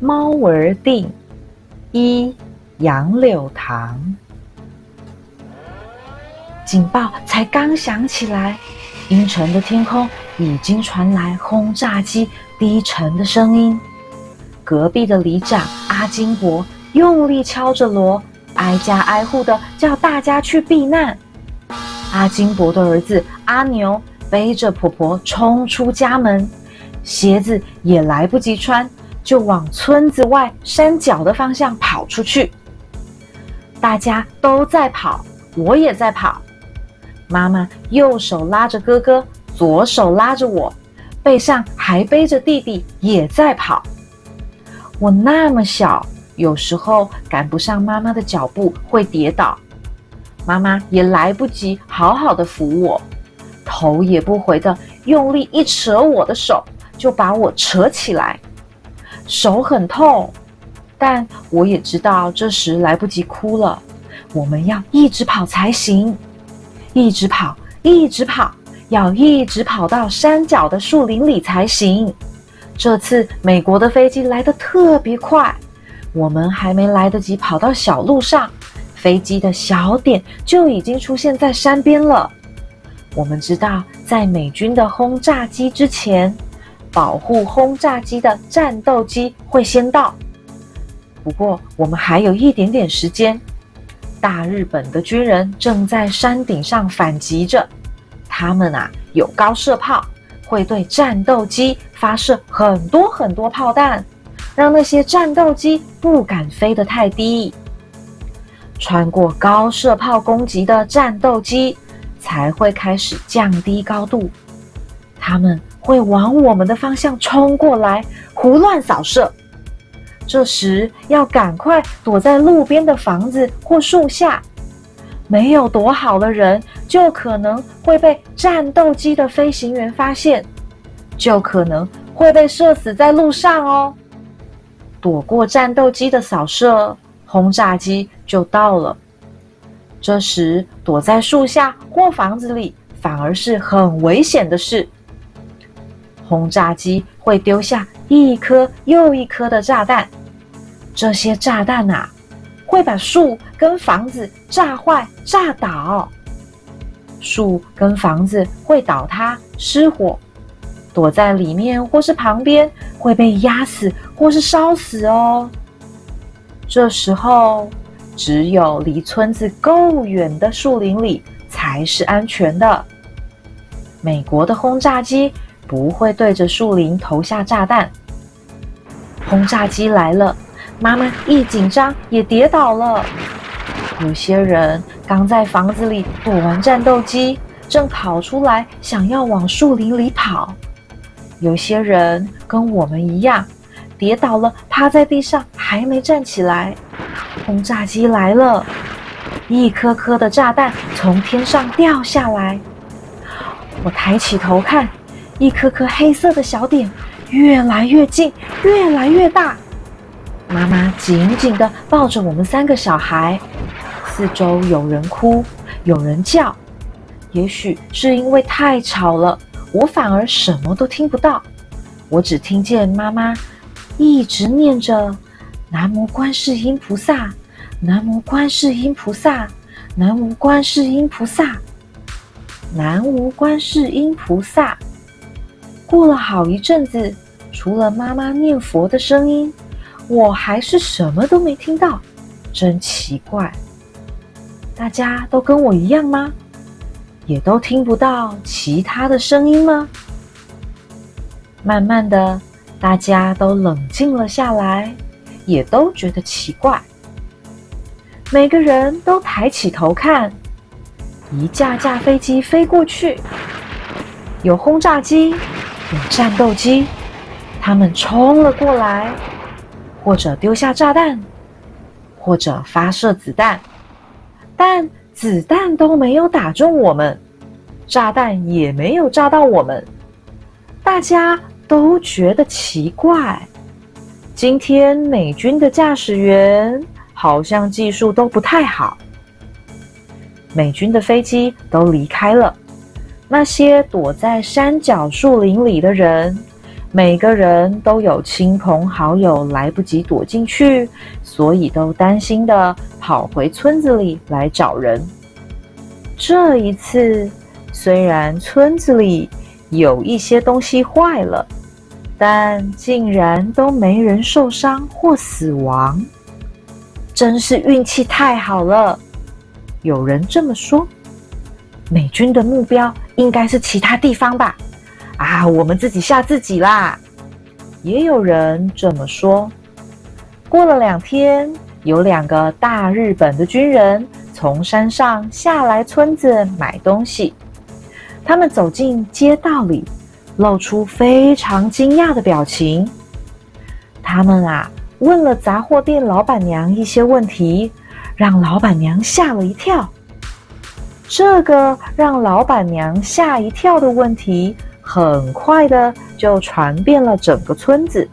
猫儿定一杨柳塘。警报才刚响起来，阴沉的天空已经传来轰炸机低沉的声音。隔壁的里长阿金伯用力敲着锣，挨家挨户的叫大家去避难。阿金伯的儿子阿牛背着婆婆冲出家门，鞋子也来不及穿，就往村子外山脚的方向跑出去。大家都在跑，我也在跑。妈妈右手拉着哥哥，左手拉着我，背上还背着弟弟，也在跑。我那么小，有时候赶不上妈妈的脚步，会跌倒。妈妈也来不及好好的扶我，头也不回的用力一扯我的手，就把我扯起来。手很痛，但我也知道这时来不及哭了。我们要一直跑才行。一直跑，一直跑，要一直跑到山脚的树林里才行。这次美国的飞机来得特别快，我们还没来得及跑到小路上，飞机的小点就已经出现在山边了。我们知道，在美军的轰炸机之前，保护轰炸机的战斗机会先到。不过，我们还有一点点时间。大日本的军人正在山顶上反击着，他们啊有高射炮，会对战斗机发射很多很多炮弹，让那些战斗机不敢飞得太低。穿过高射炮攻击的战斗机才会开始降低高度，他们会往我们的方向冲过来，胡乱扫射。这时要赶快躲在路边的房子或树下，没有躲好的人就可能会被战斗机的飞行员发现，就可能会被射死在路上哦。躲过战斗机的扫射，轰炸机就到了。这时躲在树下或房子里反而是很危险的事。轰炸机会丢下一颗又一颗的炸弹，这些炸弹啊，会把树跟房子炸坏、炸倒。树跟房子会倒塌、失火，躲在里面或是旁边会被压死或是烧死哦。这时候，只有离村子够远的树林里才是安全的。美国的轰炸机。不会对着树林投下炸弹。轰炸机来了，妈妈一紧张也跌倒了。有些人刚在房子里躲完战斗机，正跑出来想要往树林里跑。有些人跟我们一样，跌倒了，趴在地上还没站起来。轰炸机来了，一颗颗的炸弹从天上掉下来。我抬起头看。一颗颗黑色的小点越来越近，越来越大。妈妈紧紧地抱着我们三个小孩，四周有人哭，有人叫。也许是因为太吵了，我反而什么都听不到。我只听见妈妈一直念着“南无观世音菩萨，南无观世音菩萨，南无观世音菩萨，南无观世音菩萨”。过了好一阵子，除了妈妈念佛的声音，我还是什么都没听到，真奇怪。大家都跟我一样吗？也都听不到其他的声音吗？慢慢的，大家都冷静了下来，也都觉得奇怪。每个人都抬起头看，一架架飞机飞过去，有轰炸机。战斗机，他们冲了过来，或者丢下炸弹，或者发射子弹，但子弹都没有打中我们，炸弹也没有炸到我们。大家都觉得奇怪，今天美军的驾驶员好像技术都不太好。美军的飞机都离开了。那些躲在山脚树林里的人，每个人都有亲朋好友来不及躲进去，所以都担心的跑回村子里来找人。这一次，虽然村子里有一些东西坏了，但竟然都没人受伤或死亡，真是运气太好了。有人这么说。美军的目标应该是其他地方吧？啊，我们自己吓自己啦！也有人这么说。过了两天，有两个大日本的军人从山上下来村子买东西。他们走进街道里，露出非常惊讶的表情。他们啊，问了杂货店老板娘一些问题，让老板娘吓了一跳。这个让老板娘吓一跳的问题，很快的就传遍了整个村子。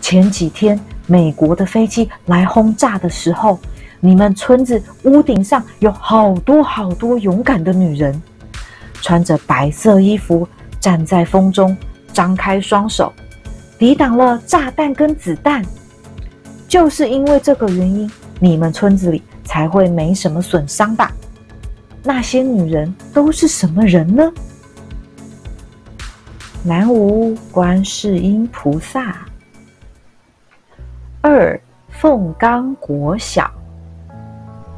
前几天美国的飞机来轰炸的时候，你们村子屋顶上有好多好多勇敢的女人，穿着白色衣服，站在风中，张开双手，抵挡了炸弹跟子弹。就是因为这个原因，你们村子里才会没什么损伤吧？那些女人都是什么人呢？南无观世音菩萨。二凤冈国小，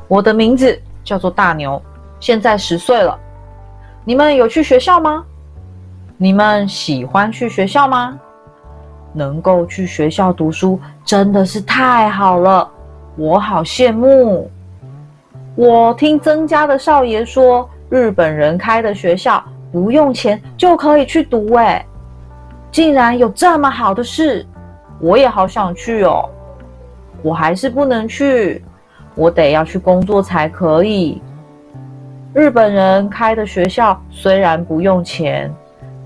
我的名字叫做大牛，现在十岁了。你们有去学校吗？你们喜欢去学校吗？能够去学校读书真的是太好了，我好羡慕。我听曾家的少爷说，日本人开的学校不用钱就可以去读，哎，竟然有这么好的事，我也好想去哦。我还是不能去，我得要去工作才可以。日本人开的学校虽然不用钱，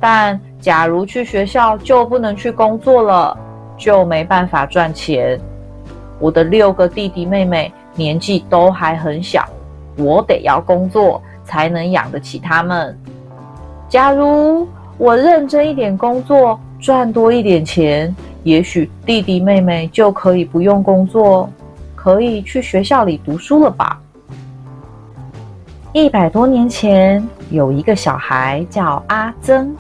但假如去学校就不能去工作了，就没办法赚钱。我的六个弟弟妹妹。年纪都还很小，我得要工作才能养得起他们。假如我认真一点工作，赚多一点钱，也许弟弟妹妹就可以不用工作，可以去学校里读书了吧？一百多年前，有一个小孩叫阿曾，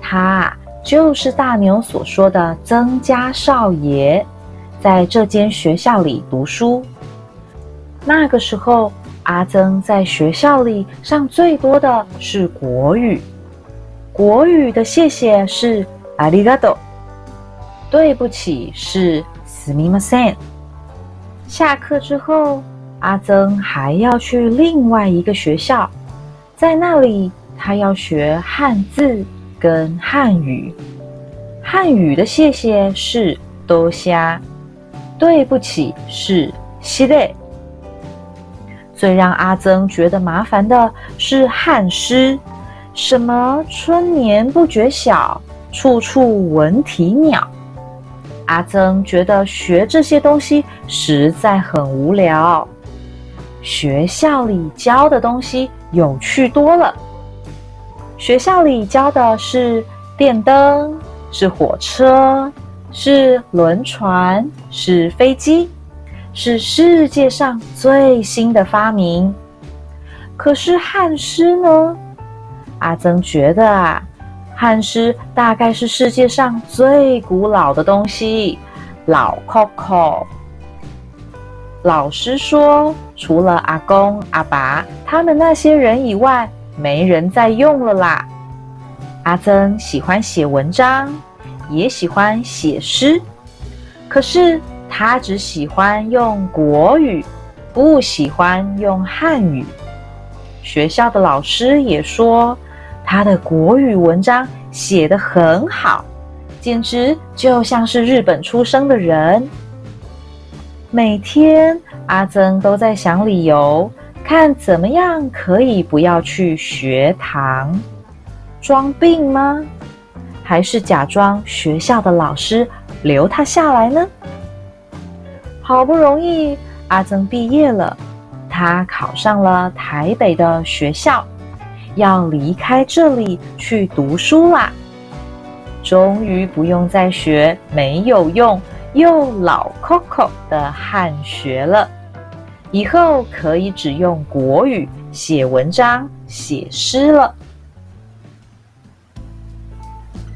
他就是大牛所说的曾家少爷，在这间学校里读书。那个时候，阿曾在学校里上最多的是国语。国语的谢谢是阿里嘎多，对不起是すみません。下课之后，阿曾还要去另外一个学校，在那里他要学汉字跟汉语。汉语的谢谢是多虾，对不起是西列。 最让阿曾觉得麻烦的是汉诗，什么“春眠不觉晓，处处闻啼鸟”。阿曾觉得学这些东西实在很无聊，学校里教的东西有趣多了。学校里教的是电灯，是火车，是轮船，是飞机。是世界上最新的发明，可是汉诗呢？阿曾觉得啊，汉诗大概是世界上最古老的东西，老 Coco。老师说，除了阿公阿爸他们那些人以外，没人再用了啦。阿曾喜欢写文章，也喜欢写诗，可是。他只喜欢用国语，不喜欢用汉语。学校的老师也说，他的国语文章写得很好，简直就像是日本出生的人。每天，阿曾都在想理由，看怎么样可以不要去学堂。装病吗？还是假装学校的老师留他下来呢？好不容易，阿曾毕业了，他考上了台北的学校，要离开这里去读书啦。终于不用再学没有用又老 Coco 的汉学了，以后可以只用国语写文章、写诗了。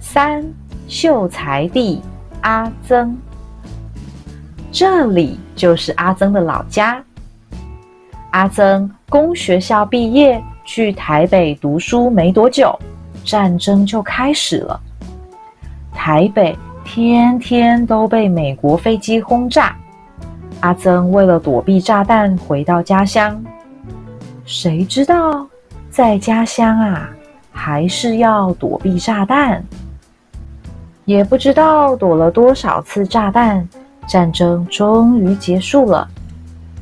三秀才弟阿曾，这里就是阿曾的老家。阿曾公学校毕业，去台北读书没多久，战争就开始了。台北天天都被美国飞机轰炸。阿曾为了躲避炸弹，回到家乡。谁知道在家乡啊，还是要躲避炸弹。也不知道躲了多少次炸弹，战争终于结束了。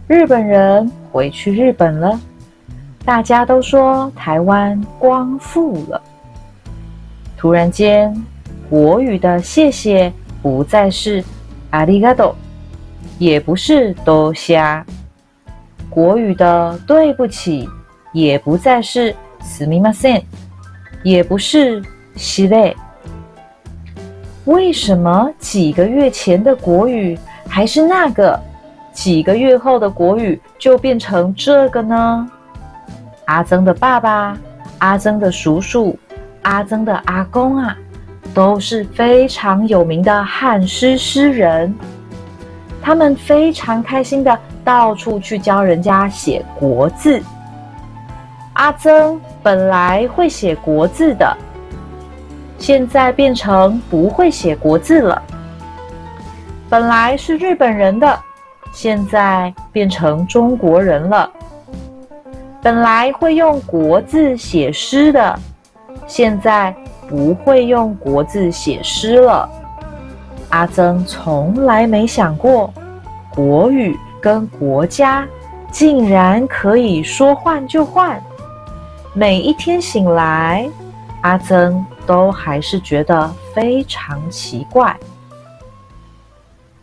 日本人回去日本了，大家都说台湾光复了。突然间，国语的谢谢不再是阿里嘎多，也不是多虾；国语的对不起也不再是すみません，也不是西嘞。 为什么几个月前的国语还是那个？几个月后的国语就变成这个呢？阿曾的爸爸、阿曾的叔叔、阿曾的阿公啊，都是非常有名的汉诗诗人。他们非常开心的到处去教人家写国字。阿曾本来会写国字的，现在变成不会写国字了。本来是日本人的。现在变成中国人了。本来会用国字写诗的，现在不会用国字写诗了。阿曾从来没想过，国语跟国家竟然可以说换就换。每一天醒来，阿曾都还是觉得非常奇怪。